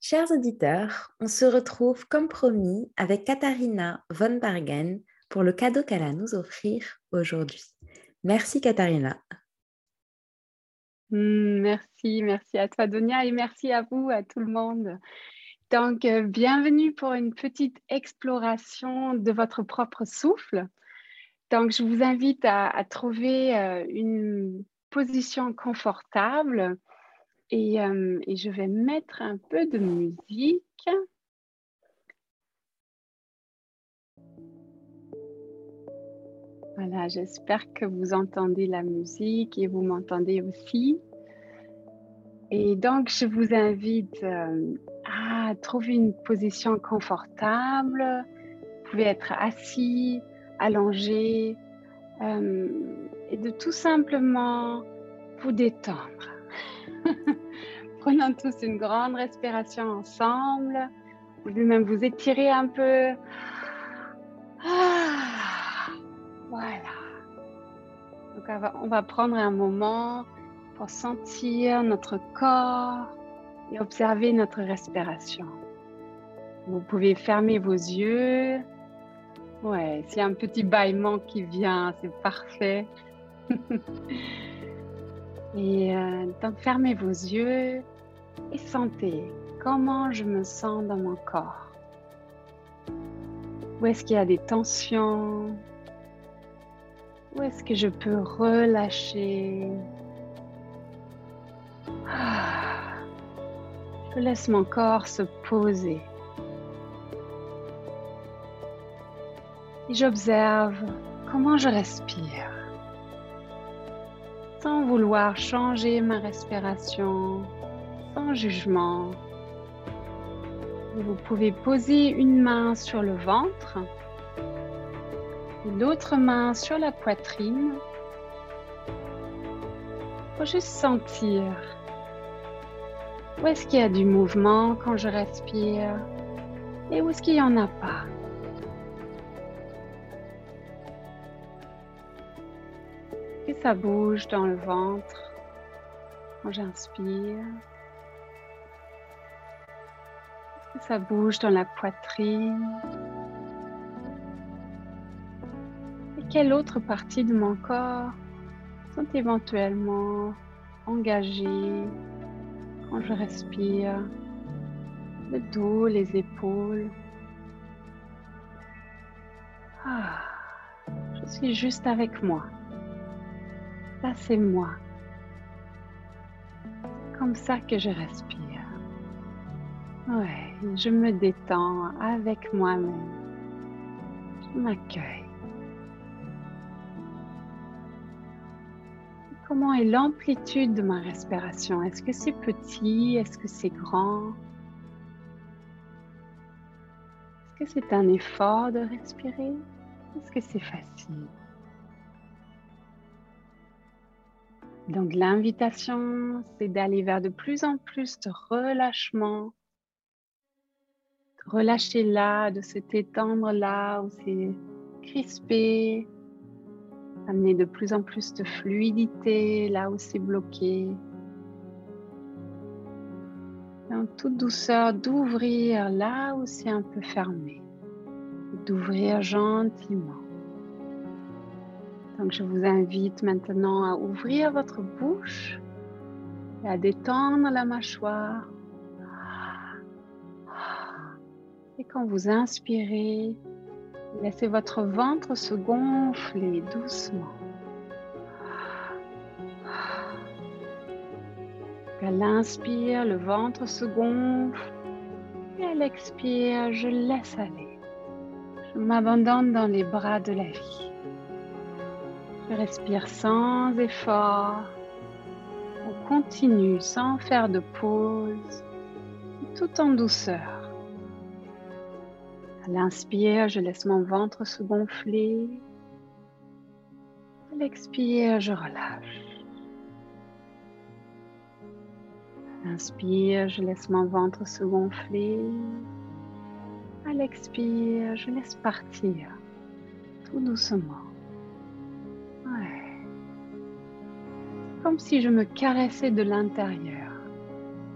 Chers auditeurs, on se retrouve comme promis avec Katharina von Bargen pour le cadeau qu'elle a à nous offrir aujourd'hui. Merci Katharina. Hmm, merci, merci à toi Donia et merci à vous, à tout le monde. Donc, euh, bienvenue pour une petite exploration de votre propre souffle. Donc, je vous invite à, trouver euh, une position confortable et, euh, et, je vais mettre un peu de musique. Voilà, j'espère que vous entendez la musique et vous m'entendez aussi. Et donc, je vous invite euh, à trouver une position confortable. Vous pouvez être assis, allongé, euh, et de tout simplement vous détendre. Prenons tous une grande respiration ensemble. Vous pouvez même vous étirer un peu. Ah, voilà. Donc on va, prendre un moment pour sentir notre corps et observer notre respiration. Vous pouvez fermer vos yeux. Ouais, s'il y a un petit bâillement qui vient, c'est parfait. Et euh, donc fermez vos yeux et sentez comment je me sens dans mon corps. Où est-ce qu'il y a des tensions? Où est-ce que je peux relâcher? Ah. Je laisse mon corps se poser. Et j'observe comment je respire sans vouloir changer ma respiration, sans jugement. Vous pouvez poser une main sur le ventre, l'autre main sur la poitrine pour juste sentir où est-ce qu'il y a du mouvement quand je respire et où est-ce qu'il n'y en a pas. Ça bouge dans le ventre quand j'inspire. Ça bouge dans la poitrine. Et quelle autre partie de mon corps sont éventuellement engagées quand je respire? Le dos, les épaules. Ah, je suis juste avec moi. Ça, c'est moi. Comme ça que je respire. Ouais, je me détends avec moi-même. Je m'accueille. Comment est l'amplitude de ma respiration? Est-ce que c'est petit? Est-ce que c'est grand? Est-ce que c'est un effort de respirer? Est-ce que c'est facile? Donc l'invitation, c'est d'aller vers de plus en plus de relâchement. relâcher là, de se étendre là où c'est crispé. Amener de plus en plus de fluidité là où c'est bloqué. en toute douceur, d'ouvrir là où c'est un peu fermé. D'ouvrir gentiment. Donc je vous invite maintenant à ouvrir votre bouche et à détendre la mâchoire. Et quand vous inspirez, laissez votre ventre se gonfler doucement. À l'inspire, le ventre se gonfle et à l'expire, je laisse aller. Je m'abandonne dans les bras de la vie. Respire sans effort. On continue sans faire de pause, tout en douceur. À l'inspire, je laisse mon ventre se gonfler. À l'expire, je relâche. À l'inspire, je laisse mon ventre se gonfler. À l'expire, je laisse partir tout doucement. Comme si je me caressais de l'intérieur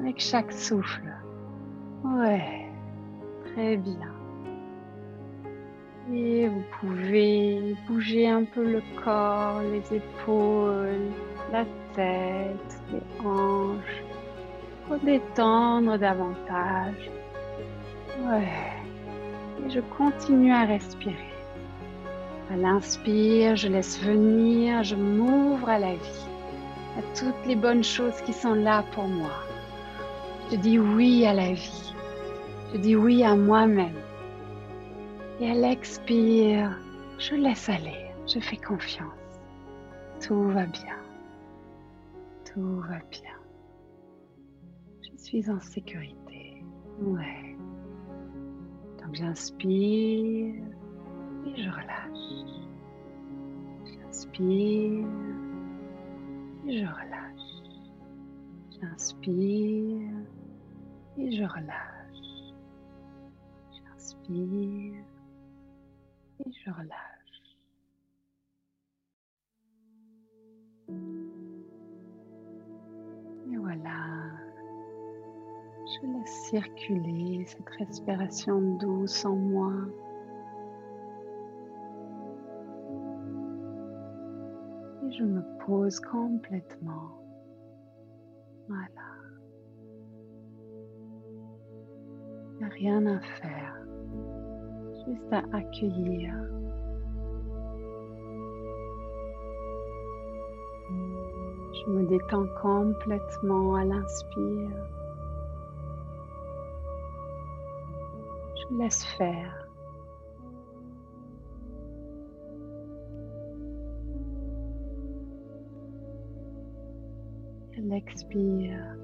avec chaque souffle. Ouais, très bien. Et vous pouvez bouger un peu le corps, les épaules, la tête, les hanches, pour détendre davantage. Ouais. Et je continue à respirer. À l'inspire, je laisse venir, je m'ouvre à la vie, à toutes les bonnes choses qui sont là pour moi. Je dis oui à la vie. Je dis oui à moi-même. Et à l'expire, je laisse aller, je fais confiance. Tout va bien. Tout va bien. Je suis en sécurité. Ouais. Donc j'inspire et je relâche. J'inspire et je relâche. J'inspire et je relâche. J'inspire et je relâche. Et voilà, je laisse circuler cette respiration douce en moi. Je me pose complètement. Voilà. Il n'y a rien à faire juste à accueillir. Je me détends complètement à l'inspire. Je laisse faire. À l'expire,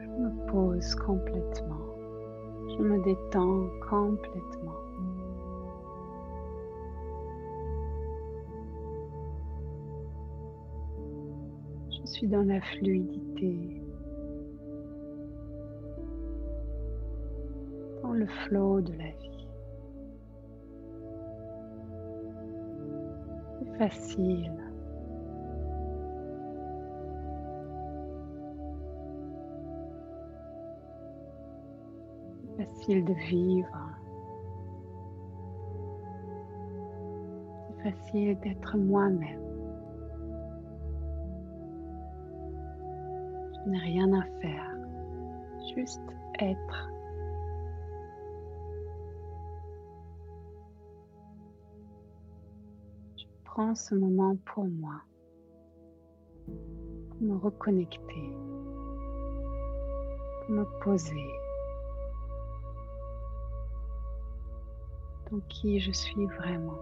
je me pose complètement. Je me détends complètement. Je suis dans la fluidité, dans le flot de la vie. C'est facile. Facile de vivre. C'est facile d'être moi-même. Je n'ai rien à faire, juste être. Je prends ce moment pour moi, pour me reconnecter, pour me poser. Qui je suis vraiment.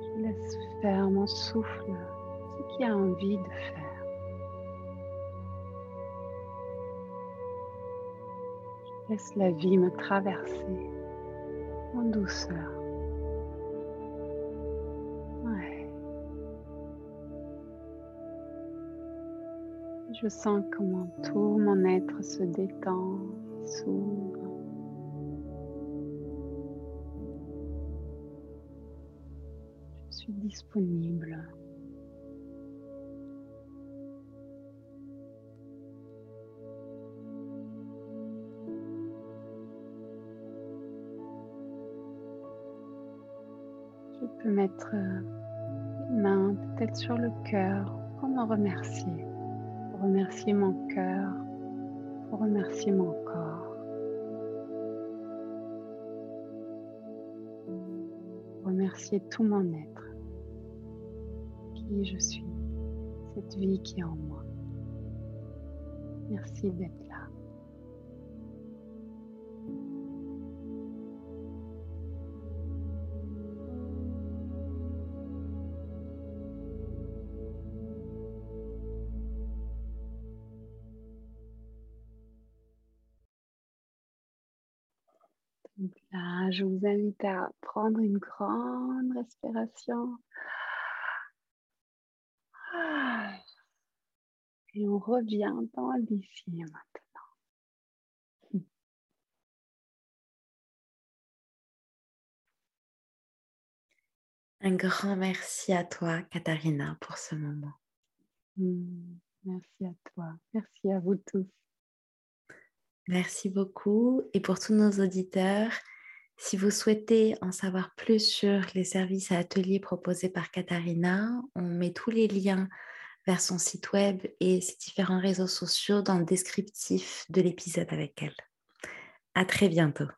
Je laisse faire mon souffle ce qu'il a envie de faire. Laisse la vie me traverser en douceur. Je sens comment tout mon être se détend, s'ouvre. Je suis disponible. Je peux mettre une main peut-être sur le cœur pour me remercier remercier mon cœur, pour remercier mon corps, remercier tout mon être, qui je suis, cette vie qui est en moi. Merci d'être Là, je vous invite à prendre une grande respiration. Et on revient dans l'ici maintenant. Un grand merci à toi, Katharina, pour ce moment. Hmm, merci à toi. Merci à vous tous. Merci beaucoup. Et pour tous nos auditeurs, si vous souhaitez en savoir plus sur les services et ateliers proposés par Katharina, on met tous les liens vers son site web et ses différents réseaux sociaux dans le descriptif de l'épisode avec elle. À très bientôt.